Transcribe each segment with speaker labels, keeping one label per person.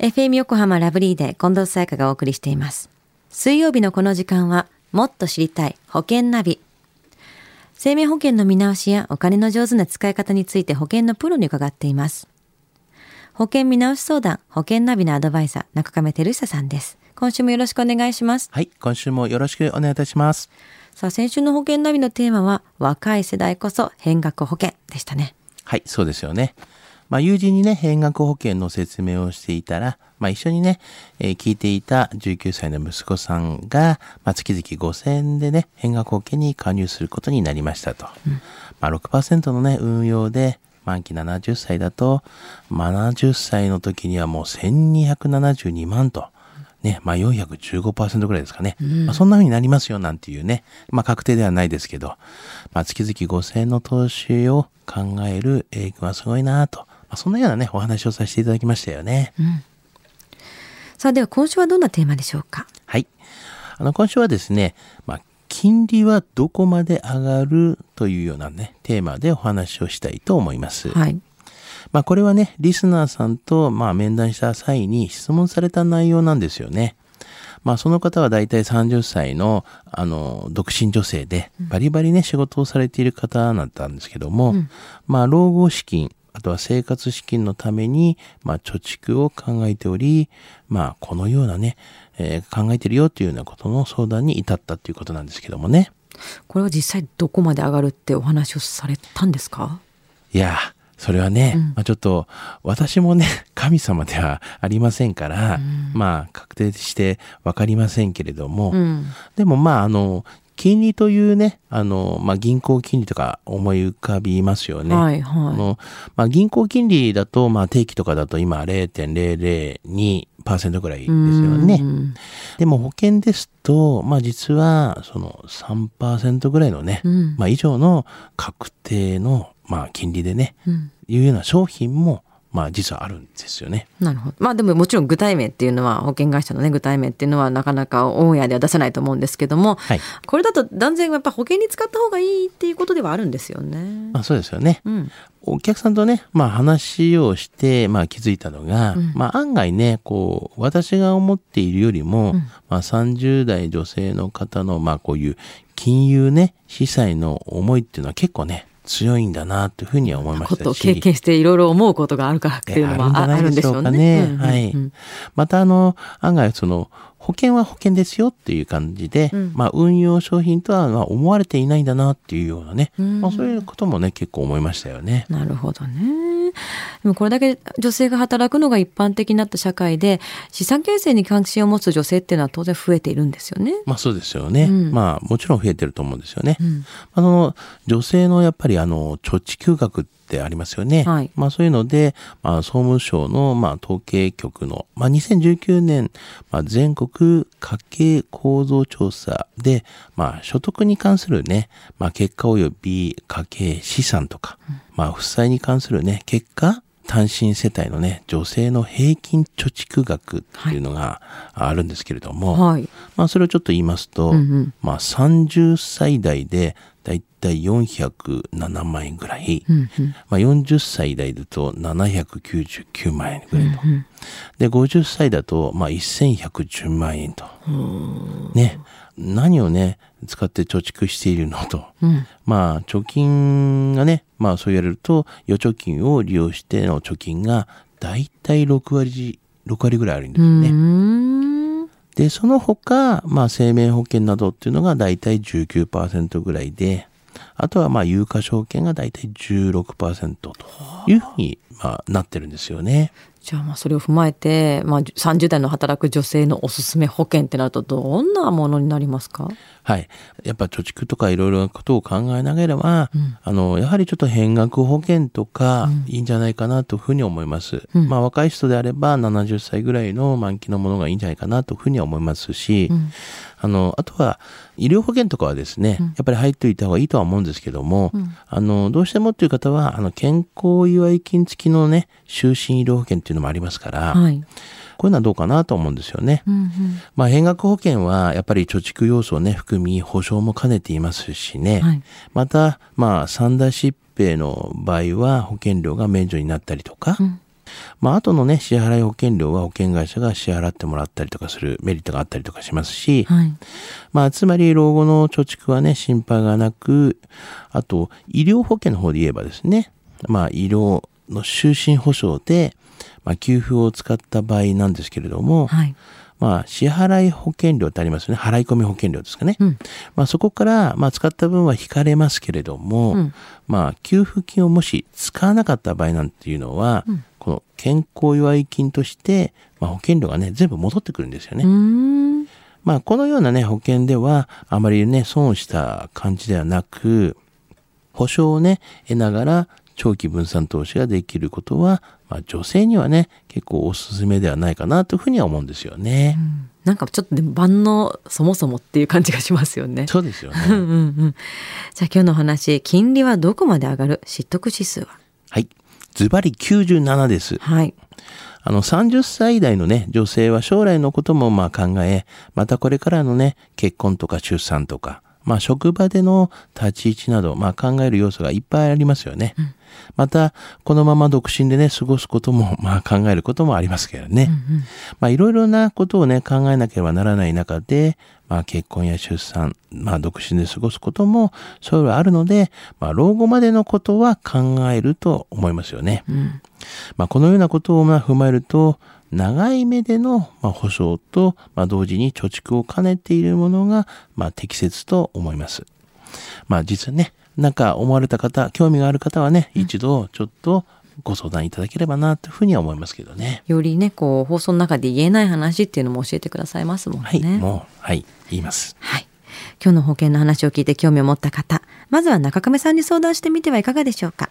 Speaker 1: FM 横浜ラブリーで近藤沙耶香がお送りしています。水曜日のこの時間は、もっと知りたい保険ナビ。生命保険の見直しやお金の上手な使い方について保険のプロに伺っています。保険見直し相談、保険ナビのアドバイザー、中亀照久さんです。今週もよろしくお願いします。
Speaker 2: はい、今週もよろしくお願いいたします。
Speaker 1: さあ、先週の保険ナビのテーマは、若い世代こそ変額保険でしたね。
Speaker 2: はい、そうですよね。まあ、友人にね、変額保険の説明をしていたら、まあ、一緒にね、えー聞いていた19歳の息子さんが、まあ、月々5000円でね、変額保険に加入することになりましたと。まあ、6%のね、運用で、満期70歳だと、70歳の時にはもう1272万と。ね、まあ415%ぐらいですかね。まあ、そんな風になりますよなんていうね。まあ確定ではないですけど、まあ月々5000円の投資を考える英君はすごいなと。まあそんなようなね、お話をさせていただきましたよね。
Speaker 1: さあ、では今週はどんなテーマでしょうか？
Speaker 2: はい。あの、今週はですね、まあ、金利はどこまで上がるというようなね、テーマでお話をしたいと思います。
Speaker 1: はい。
Speaker 2: まあこれはね、リスナーさんとまあ面談した際に質問された内容なんですよね。まあその方はだいたい30歳のあの独身女性でバリバリね仕事をされている方だったんですけども、まあ老後資金、あとは生活資金のためにまあ貯蓄を考えており、まあこのようなね、えー考えてるよっていうようなことの相談に至ったっていうことなんですけどもね。
Speaker 1: これは実際どこまで上がるってお話をされたんですか？
Speaker 2: いや、それはね、まあ、ちょっと、私もね、神様ではありませんから、まあ、確定してわかりませんけれども、
Speaker 1: うん。
Speaker 2: でもまあ、あの、金利というね、あの、まあ、銀行金利とか思い浮かびますよね。
Speaker 1: はい
Speaker 2: あ
Speaker 1: は
Speaker 2: の、まあ、銀行金利だと、まあ、定期とかだと今0.002%ぐらい
Speaker 1: い。
Speaker 2: ですよね。
Speaker 1: うん
Speaker 2: でも保険ですと、まあ実はその3%ぐらいのね、
Speaker 1: うん
Speaker 2: まあ以上の確定の、まあ金利でね、
Speaker 1: うん
Speaker 2: いうような商品も、まあ実はあるんですよね。
Speaker 1: なるほど。まあでももちろん具体名っていうのは保険会社のね具体名っていうのはなかなかオンエアでは出せないと思うんですけども、
Speaker 2: はい。
Speaker 1: これだと断然やっぱ保険に使った方がいいっていうことではあるんですよね。
Speaker 2: まあそうですよね。
Speaker 1: うん。
Speaker 2: お客さんとね、まあ話をして、まあ気づいたのが、まあ案外ね、こう、私が思っているよりも、まあ30代女性の方の、まあこういう金融ね、司祭の思いっていうのは結構ね、強いんだなというふうには思いましたし。
Speaker 1: 経験していろいろ思うことがあるからっていうのはあ
Speaker 2: あるんでしょう
Speaker 1: ね。
Speaker 2: ね。
Speaker 1: うんうんうん
Speaker 2: はい。また、あの、案外、その、保険は保険ですよっていう感じで、
Speaker 1: うん
Speaker 2: まあ、運用商品とはまあ思われていないんだなっていうようなね、
Speaker 1: うん
Speaker 2: まあ、そういうこともね、結構思いましたよね。
Speaker 1: なるほどね。でもこれだけ女性が働くのが一般的になった社会で資産形成に関心を持つ女性っていうのは当然増えているんですよね。
Speaker 2: まあそうですよね。
Speaker 1: うん
Speaker 2: まあもちろん増えてると思うんですよね。
Speaker 1: うん
Speaker 2: あの、女性のやっぱりあの、貯蓄額ってありますよね。
Speaker 1: はい
Speaker 2: まあそういうので、まあ総務省のまあ統計局の、まあ2019年、まあ全国家計構造調査で、まあ所得に関するね、まあ結果及び家計資産とか、まあ負債に関するね、結果、単身世帯のね、女性の平均貯蓄額っていうのがあるんですけれども、
Speaker 1: はい。
Speaker 2: まあそれをちょっと言いますと、
Speaker 1: うんうん
Speaker 2: まあ30歳代でだいたい407万円ぐらい、
Speaker 1: うんうん
Speaker 2: まあ40歳代だと799万円ぐらいと。で、50歳だとまあ1110万円と。ね。何をね、使って貯蓄しているのと。
Speaker 1: うん
Speaker 2: まあ貯金がね、まあそう言われると預貯金を利用しての貯金がだいたい6割、6割ぐらいあるんですよね。で、その他、まあ、生命保険などっていうのがだいたい19%ぐらいで、あとはまあ、有価証券がだいたい16%というふうに、まあ、なってるんですよね。
Speaker 1: じゃあまあそれを踏まえて、まあ、30代の働く女性のおすすめ保険ってなるとどんなものになりますか？
Speaker 2: はい。やっぱ貯蓄とかいろいろなことを考えながらは、あの、やはりちょっと変額保険とかいいんじゃないかなというふうに思います。
Speaker 1: うん。
Speaker 2: まあ若い人であれば70歳ぐらいの満期のものがいいんじゃないかなというふうには思いますし、
Speaker 1: ん
Speaker 2: あの、あとは医療保険とかはですね、やっぱり入っておいた方がいいとは思うんですけども、あの、どうしてもっていう方は、あの、健康祝い金付きのね、就寝医療保険っていうのもありますから、
Speaker 1: はい。
Speaker 2: こういうのはどうかなと思うんですよね。
Speaker 1: うんうん
Speaker 2: まあ、変額保険はやっぱり貯蓄要素をね、含み、保証も兼ねていますしね。
Speaker 1: はい
Speaker 2: また、まあ、三大疾病の場合は保険料が免除になったりとか、
Speaker 1: うん
Speaker 2: まあ、後のね、支払い保険料は保険会社が支払ってもらったりとかするメリットがあったりとかしますし、
Speaker 1: はい。
Speaker 2: まあ、つまり老後の貯蓄はね、心配がなく、あと、医療保険の方で言えばですね、まあ、医療の就寝保障で、まあ、給付を使った場合なんですけれども、
Speaker 1: はい。
Speaker 2: まあ、支払い保険料ってありますよね。払い込み保険料ですかね。
Speaker 1: うん。
Speaker 2: まあ、そこから、まあ、使った分は引かれますけれども、
Speaker 1: うん
Speaker 2: まあ、給付金をもし使わなかった場合なんていうのは、
Speaker 1: うん
Speaker 2: この健康祝い金として、まあ、保険料がね、全部戻ってくるんですよね。まあ、このようなね、保険では、あまりね、損をした感じではなく、保証をね、得ながら、長期分散投資ができることは、まあ、女性にはね、結構おすすめではないかなというふうには思うんですよね。
Speaker 1: なんかちょっとでも万能そもそもっていう感じがしますよね。
Speaker 2: そうですよね。
Speaker 1: うんうんうん。じゃあ今日のお話、金利はどこまで上がる？知得指数は？
Speaker 2: はい。ズバリ97です。
Speaker 1: はい。
Speaker 2: あの、30歳代のね、女性は将来のこともまあ考え、またこれからのね、結婚とか出産とか、まあ職場での立ち位置など、まあ考える要素がいっぱいありますよね。また、このまま独身でね、過ごすことも、まあ考えることもありますけどね。まあいろいろなことをね、考えなければならない中で、まあ結婚や出産、まあ独身で過ごすことも、そういうのあるので、まあ老後までのことは考えると思いますよね。
Speaker 1: うん。
Speaker 2: まあ、このようなことをまあ踏まえると、長い目でのまあ保証と、まあ、同時に貯蓄を兼ねているものが、まあ、適切と思います。まあ、実はね、なんか思われた方、興味がある方はね、一度ちょっとご相談いただければな、というふうには思いますけどね。
Speaker 1: よりね、こう、放送の中で言えない話っていうのも教えてくださいますもんね。
Speaker 2: はい、もう、はい、言います。
Speaker 1: はい。今日の保険の話を聞いて興味を持った方、まずは中亀さんに相談してみてはいかがでしょうか。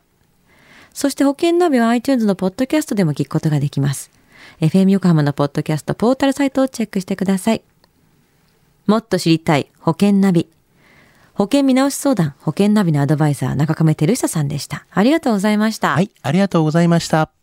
Speaker 1: そして保険ナビは iTunes のポッドキャストでも聞くことができます。FM 横浜のポッドキャストポータルサイトをチェックしてください。もっと知りたい保険ナビ。保険見直し相談、保険ナビのアドバイザー、中亀照久さんでした。ありがとうございました。
Speaker 2: はい、ありがとうございました。